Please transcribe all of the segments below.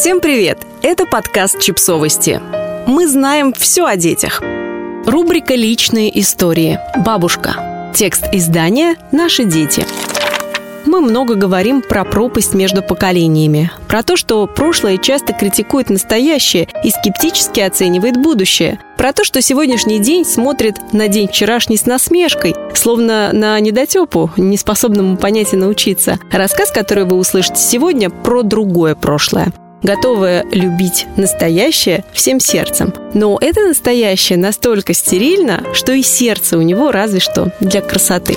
Всем привет! Это подкаст «Чипсовости». Мы знаем все о детях. Рубрика «Личные истории». Бабушка. Текст издания «Наши дети». Мы много говорим про пропасть между поколениями, про то, что прошлое часто критикует настоящее и скептически оценивает будущее, про то, что сегодняшний день смотрит на день вчерашний с насмешкой, словно на недотепу, неспособному понять и научиться. Рассказ, который вы услышите сегодня, про другое прошлое готовая любить настоящее всем сердцем. Но это настоящее настолько стерильно, что и сердце у него разве что для красоты.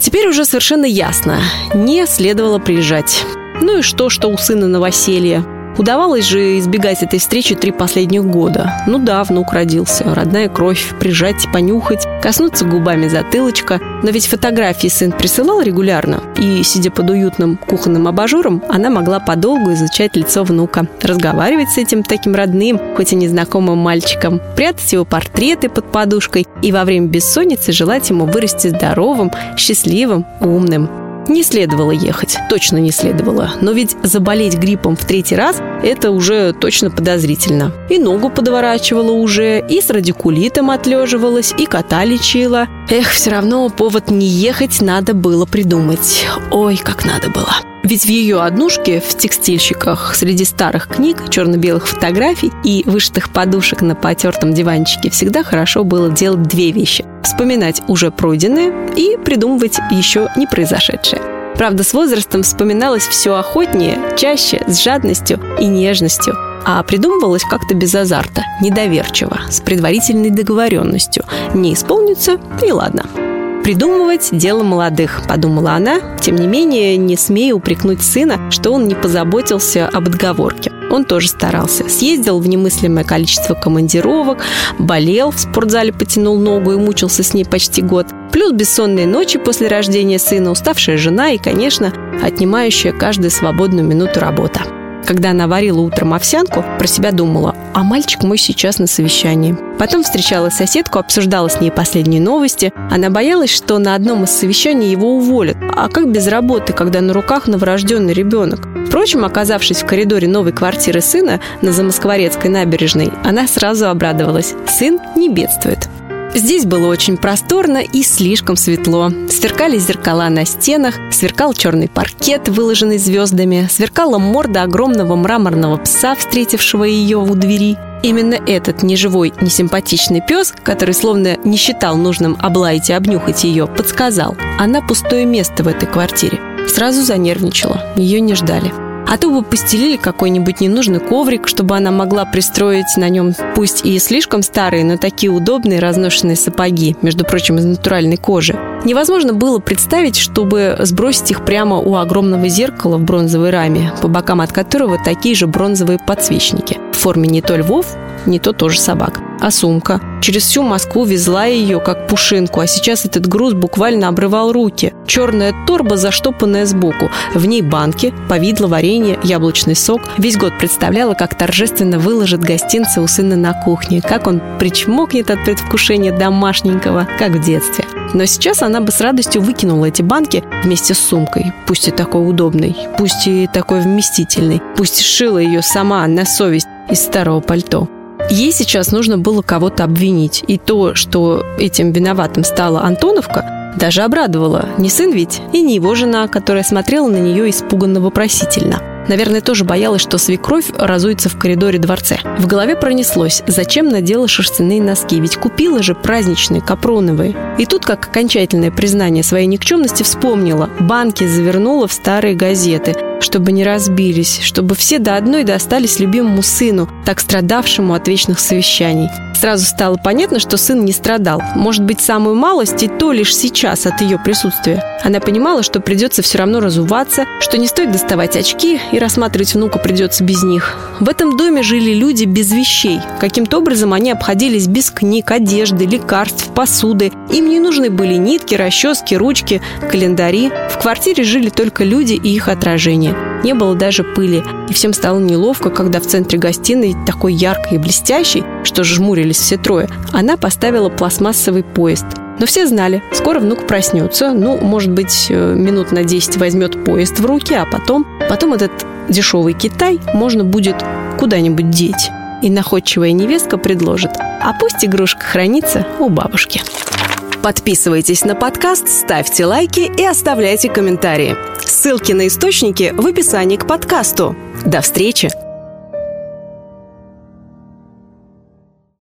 Теперь уже совершенно ясно, не следовало приезжать. Ну и что, что у сына новоселье? Удавалось же избегать этой встречи три последних года. Ну да, внук родился, родная кровь, прижать, понюхать, коснуться губами затылочка. Но ведь фотографии сын присылал регулярно, и, сидя под уютным кухонным абажуром, она могла подолгу изучать лицо внука, разговаривать с этим таким родным, хоть и незнакомым мальчиком, прятать его портреты под подушкой. И во время бессонницы желать ему вырасти здоровым, счастливым, умным. Не следовало ехать, точно не следовало. Но ведь заболеть гриппом в третий раз – это уже точно подозрительно. И ногу подворачивала уже, и с радикулитом отлеживалась, и кота лечила. Эх, все равно повод не ехать надо было придумать. Ой, как надо было. Ведь в ее однушке, в текстильщиках, среди старых книг, черно-белых фотографий и вышитых подушек на потертом диванчике всегда хорошо было делать две вещи – вспоминать уже пройденное и придумывать еще не произошедшее. Правда, с возрастом вспоминалось все охотнее, чаще, с жадностью и нежностью, а придумывалось как-то без азарта, недоверчиво, с предварительной договоренностью. Не исполнится и ладно. «Придумывать – дело молодых», – подумала она, тем не менее не смея упрекнуть сына, что он не позаботился об отговорке. Он тоже старался. Съездил в немыслимое количество командировок, болел, в спортзале потянул ногу и мучился с ней почти год. Плюс бессонные ночи после рождения сына, уставшая жена и, конечно, отнимающая каждую свободную минуту работа. Когда она варила утром овсянку, про себя думала, а мальчик мой сейчас на совещании. Потом встречала соседку, обсуждала с ней последние новости. Она боялась, что на одном из совещаний его уволят. А как без работы, когда на руках новорожденный ребенок? Впрочем, оказавшись в коридоре новой квартиры сына на Замоскворецкой набережной, она сразу обрадовалась. Сын не бедствует. Здесь было очень просторно и слишком светло. Сверкали зеркала на стенах, сверкал черный паркет, выложенный звездами, сверкала морда огромного мраморного пса, встретившего ее у двери. Именно этот неживой, несимпатичный пес, который словно не считал нужным облаять и обнюхать ее, подсказал. Она пустое место в этой квартире. Сразу занервничала. Ее не ждали. А то бы постелили какой-нибудь ненужный коврик, чтобы она могла пристроить на нем пусть и слишком старые, но такие удобные разношенные сапоги, между прочим, из натуральной кожи. Невозможно было представить, чтобы сбросить их прямо у огромного зеркала в бронзовой раме, по бокам от которого такие же бронзовые подсвечники. В форме не то львов, не то тоже собак. А сумка? Через всю Москву везла ее, как пушинку, а сейчас этот груз буквально обрывал руки. Черная торба, заштопанная сбоку. В ней банки, повидло, варенье, яблочный сок. Весь год представляла, как торжественно выложит гостинцы у сына на кухне, как он причмокнет от предвкушения домашненького, как в детстве. Но сейчас она бы с радостью выкинула эти банки вместе с сумкой, пусть и такой удобной, пусть и такой вместительной, пусть шила ее сама на совесть из старого пальто. Ей сейчас нужно было кого-то обвинить. И то, что этим виноватым стала Антоновка, даже обрадовало. Не сын ведь, и не его жена, которая смотрела на нее испуганно-вопросительно. Наверное, тоже боялась, что свекровь разуется в коридоре дворце. В голове пронеслось, зачем надела шерстяные носки, ведь купила же праздничные, капроновые. И тут, как окончательное признание своей никчемности, вспомнила. Банки завернула в старые газеты чтобы не разбились, чтобы все до одной достались любимому сыну, так страдавшему от вечных совещаний. Сразу стало понятно, что сын не страдал. Может быть, самую малость и то лишь сейчас от ее присутствия. Она понимала, что придется все равно разуваться, что не стоит доставать очки и рассматривать внука придется без них. В этом доме жили люди без вещей. Каким-то образом они обходились без книг, одежды, лекарств, посуды. Им не нужны были нитки, расчески, ручки, календари. В квартире жили только люди и их отражения. Не было даже пыли, и всем стало неловко, когда в центре гостиной, такой яркой и блестящей, что жмурились все трое, она поставила пластмассовый поезд. Но все знали, скоро внук проснется, ну, может быть, э, минут на 10 возьмет поезд в руки, а потом, потом этот дешевый Китай можно будет куда-нибудь деть. И находчивая невестка предложит, а пусть игрушка хранится у бабушки. Подписывайтесь на подкаст, ставьте лайки и оставляйте комментарии. Ссылки на источники в описании к подкасту. До встречи!